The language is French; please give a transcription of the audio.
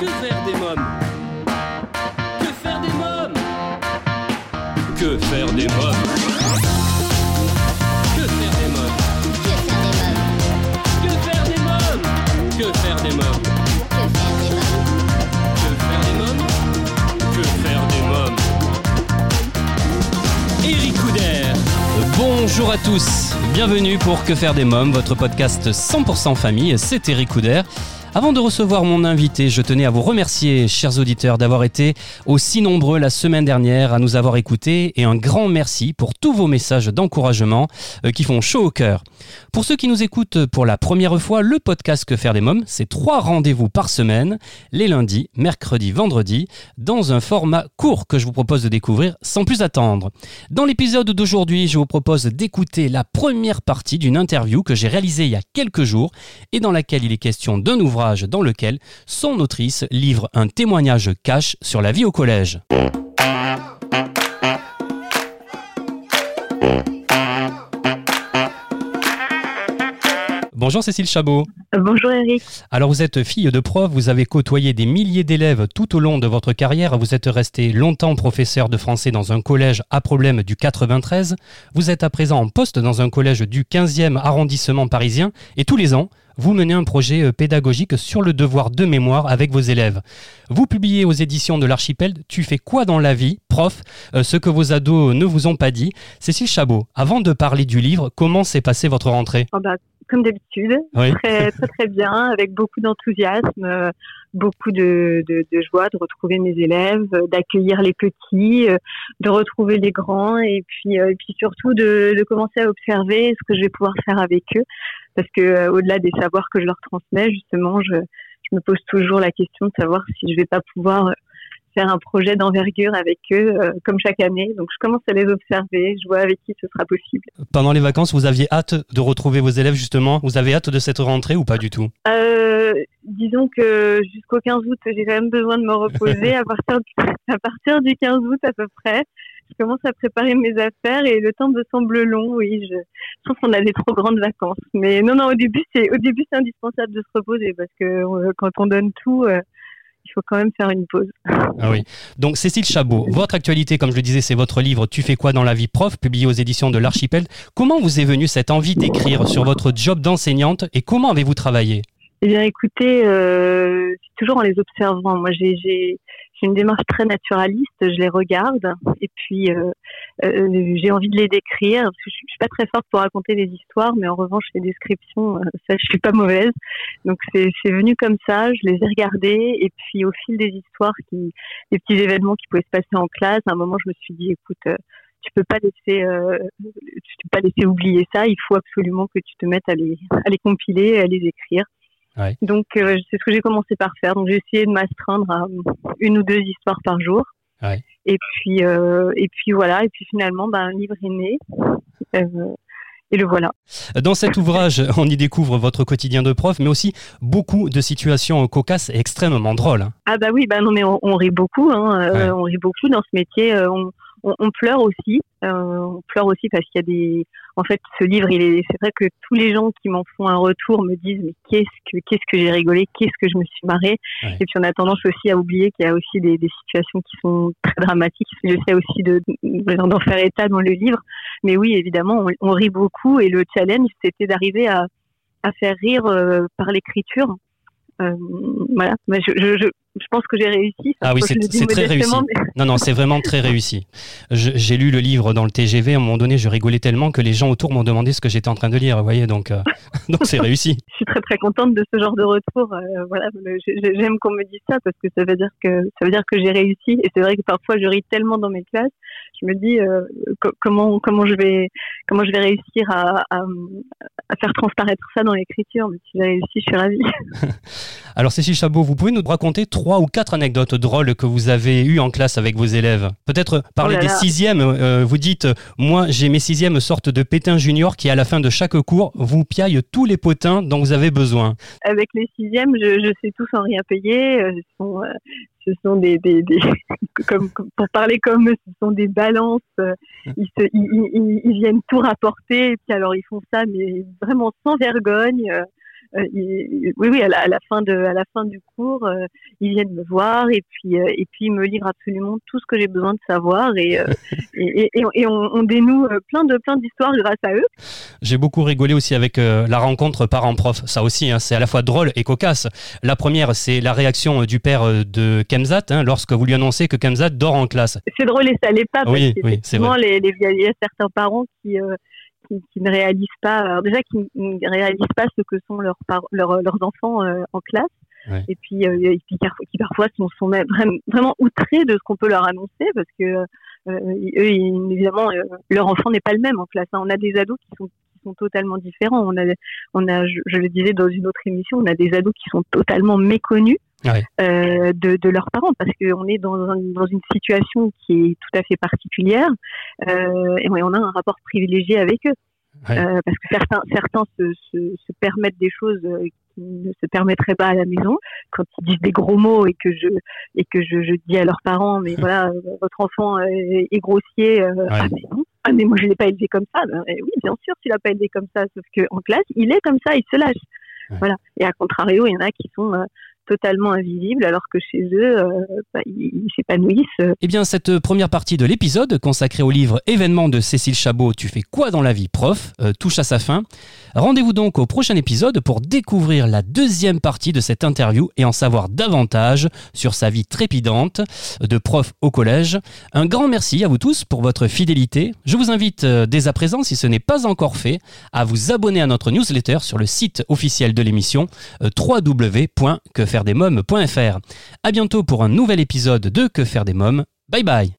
Que faire des mômes Que faire des mômes Que faire des mômes Que faire des mômes Que faire des mômes Que faire des mômes Que faire des mômes Que faire des mômes Eric Couder. Bonjour à tous, bienvenue pour Que faire des mômes, votre podcast 100% famille, c'est Eric Couder. Avant de recevoir mon invité, je tenais à vous remercier, chers auditeurs, d'avoir été aussi nombreux la semaine dernière à nous avoir écoutés et un grand merci pour tous vos messages d'encouragement euh, qui font chaud au cœur. Pour ceux qui nous écoutent pour la première fois, le podcast Que faire des mômes, c'est trois rendez-vous par semaine, les lundis, mercredis, vendredis, dans un format court que je vous propose de découvrir sans plus attendre. Dans l'épisode d'aujourd'hui, je vous propose d'écouter la première partie d'une interview que j'ai réalisée il y a quelques jours et dans laquelle il est question d'un ouvrage dans lequel son autrice livre un témoignage cash sur la vie au collège. Bonjour Cécile Chabot. Bonjour Eric. Alors vous êtes fille de prof, vous avez côtoyé des milliers d'élèves tout au long de votre carrière, vous êtes resté longtemps professeur de français dans un collège à problème du 93, vous êtes à présent en poste dans un collège du 15e arrondissement parisien et tous les ans, vous menez un projet euh, pédagogique sur le devoir de mémoire avec vos élèves. Vous publiez aux éditions de l'Archipel Tu fais quoi dans la vie, prof euh, Ce que vos ados ne vous ont pas dit. Cécile Chabot, avant de parler du livre, comment s'est passée votre rentrée? Oh bah, Comme d'habitude, Oui. très, très très bien, avec beaucoup d'enthousiasme, euh, beaucoup de, de, de joie de retrouver mes élèves, euh, d'accueillir les petits, euh, de retrouver les grands et puis, euh, et puis surtout de, de commencer à observer ce que je vais pouvoir faire avec eux. Parce que au-delà des savoirs que je leur transmets, justement, je, je me pose toujours la question de savoir si je vais pas pouvoir faire un projet d'envergure avec eux, euh, comme chaque année. Donc je commence à les observer, je vois avec qui ce sera possible. Pendant les vacances, vous aviez hâte de retrouver vos élèves justement? Vous avez hâte de cette rentrée ou pas du tout? Euh, disons que jusqu'au 15 août, j'ai quand même besoin de me reposer. à, partir du, à partir du 15 août à peu près, je commence à préparer mes affaires et le temps me semble long. Oui, je, je pense qu'on a des trop grandes vacances. Mais non, non, au début, c'est au début c'est indispensable de se reposer parce que euh, quand on donne tout, il faut quand même faire une pause. Ah oui. Donc Cécile Chabot, votre actualité, comme je le disais, c'est votre livre Tu fais quoi dans la vie prof, publié aux éditions de l'Archipel. Comment vous est venue cette envie d'écrire sur votre job d'enseignante et comment avez-vous travaillé? Eh bien, écoutez, euh, c'est toujours en les observant. Moi, j'ai une démarche très naturaliste. Je les regarde et puis euh, euh, j'ai envie de les décrire. Parce que je, suis- je suis pas très forte pour raconter des histoires, mais en revanche, les descriptions, euh, ça, je suis pas mauvaise. Donc, c'est venu comme ça. Je les ai regardés et puis au fil des histoires, qui, des petits événements qui pouvaient se passer en classe, à un moment, je me suis dit, écoute. euh, tu peux pas laisser, euh, tu peux pas laisser oublier ça. Il faut absolument que tu te mettes à les, à les compiler, à les écrire. Ouais. Donc, euh, c'est ce que j'ai commencé par faire. Donc, j'ai essayé de m'astreindre à une ou deux histoires par jour. Ouais. Et puis, euh, et puis voilà. Et puis finalement, ben, un livre est né. Euh, et le voilà. Dans cet ouvrage, on y découvre votre quotidien de prof, mais aussi beaucoup de situations cocasses et extrêmement drôles. Ah bah oui, bah non mais on, on rit beaucoup, hein, euh, Ouais. on rit beaucoup dans ce métier. on, on, on pleure aussi, on pleure aussi parce qu'il y a des. En fait, ce livre, il est. C'est vrai que tous les gens qui m'en font un retour me disent mais qu'est-ce que qu'est-ce que j'ai rigolé, qu'est-ce que je me suis marrée. Ouais. Et puis on a tendance aussi à oublier qu'il y a aussi des, des situations qui sont très dramatiques. J'essaie aussi de de- d'en faire état dans le livre. Mais oui, évidemment, on, on rit beaucoup et le challenge, c'était d'arriver à à faire rire euh, par l'écriture. Euh, voilà, Mais je, je, je, je pense que j'ai réussi. Ah oui, c'est- très réussi. mais- Non, non, c'est vraiment très réussi. J'ai lu le livre dans le TGV, à un moment donné, je rigolais tellement que les gens autour m'ont demandé ce que j'étais en train de lire, vous voyez, donc euh, donc c'est réussi. Je suis très très contente de ce genre de retour. Euh, voilà, j'aime qu'on me dise ça parce que ça veut dire que ça veut dire que j'ai réussi. Et c'est vrai que parfois je ris tellement dans mes classes, je me dis euh, co- comment comment je vais comment je vais réussir à, à, à faire transparaître ça dans l'écriture. Mais si j'ai réussi, je suis ravie. Alors Cécile Chabot, vous pouvez nous raconter trois ou quatre anecdotes drôles que vous avez eues en classe avec vos élèves Peut-être parler Oh là des sixièmes. euh, vous dites, moi j'ai mes sixièmes sortes de pétins juniors qui à la fin de chaque cours vous piaillent tous les potins dont vous avez besoin. Avec les sixièmes, je, je sais tous sans rien payer. Euh, Ce sont, euh, ce sont des, des, des comme, comme- pour parler comme eux, ce sont des balances. Ils, se, ils, ils- ils- ils viennent tout rapporter. Et puis alors ils font ça, mais vraiment sans vergogne. Euh, oui, oui, à la, à la fin de, à la fin du cours, euh, ils viennent me voir et puis, euh, et puis ils me livrent absolument tout ce que j'ai besoin de savoir et, et, et, et on- dénoue plein de, plein d'histoires grâce à eux. J'ai beaucoup rigolé aussi avec la rencontre parent-prof. Ça aussi, hein, c'est à la fois drôle et cocasse. La première, c'est la réaction du père de Kemzat hein, lorsque vous lui annoncez que Kemzat dort en classe. C'est drôle et ça l'est pas parce Oui, oui, c'est qu'effectivement, les, les, il y a certains parents qui, euh, qui, qui ne réalisent pas, alors déjà qui ne réalisent pas ce que sont leurs, par- leurs, enfants euh, en classe. Ouais. Et puis, euh, et puis parfois- qui parfois sont, sont même vraiment, outrés de ce qu'on peut leur annoncer parce que euh, eux, évidemment, euh, leur enfant n'est pas le même en classe. hein. On a des ados qui sont sont totalement différents. On a, on a, je, je le disais dans une autre émission, on a des ados qui sont totalement méconnus Ouais. euh, de, de leurs parents parce qu'on est dans, un- dans une situation qui est tout à fait particulière euh, et on a un rapport privilégié avec eux. Ouais. Euh, parce que certains, certains se, se, se permettent des choses qui ne se permettraient pas à la maison quand ils disent des gros mots et que je et que je, je dis à leurs parents mais voilà euh, votre enfant est grossier ah mais non ah mais moi je l'ai pas élevé comme ça Ben, eh oui bien sûr tu l'as pas élevé comme ça sauf que en classe il est comme ça il se lâche Ouais. voilà et à contrario il y en a qui sont euh, totalement invisibles alors que chez eux euh, bah, ils s'épanouissent euh, Eh bien, cette première partie de l'épisode consacrée au livre Événement de Cécile Chabot, Tu fais quoi dans la vie, prof, euh, touche à sa fin. Rendez-vous donc au prochain épisode pour découvrir la deuxième partie de cette interview et en savoir davantage sur sa vie trépidante de prof au collège. Un grand merci à vous tous pour votre fidélité. Je vous invite euh, dès à présent, si ce n'est pas encore fait, à vous abonner à notre newsletter sur le site officiel de l'émission euh, www.quefairedesmoms.fr. À bientôt pour un nouvel épisode de Que faire des mômes. Bye bye